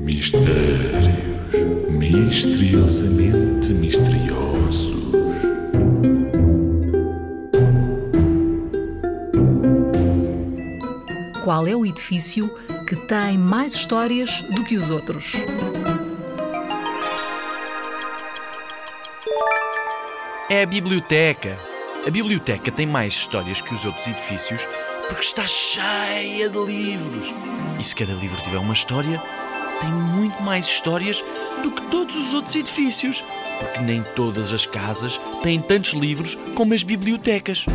Mistérios misteriosamente misteriosos. Qual é o edifício que tem mais histórias do que os outros? É a biblioteca. A biblioteca tem mais histórias que os outros edifícios porque está cheia de livros. E se cada livro tiver uma história, tem muito mais histórias do que todos os outros edifícios. Porque nem todas as casas têm tantos livros como as bibliotecas.